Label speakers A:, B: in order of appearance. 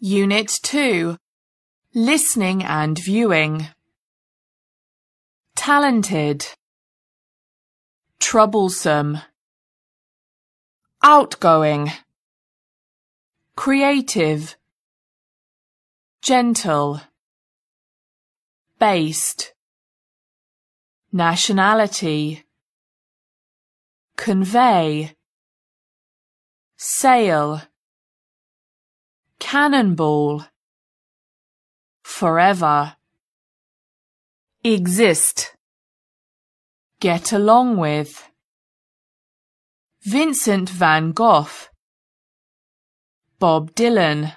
A: Unit 2 Listening and Viewing. Talented. Troublesome. Outgoing. Creative. Gentle. Based. Nationality. Convey. Sail Cannonball Forever. Exist. Get along with. Vincent van Gogh. Bob Dylan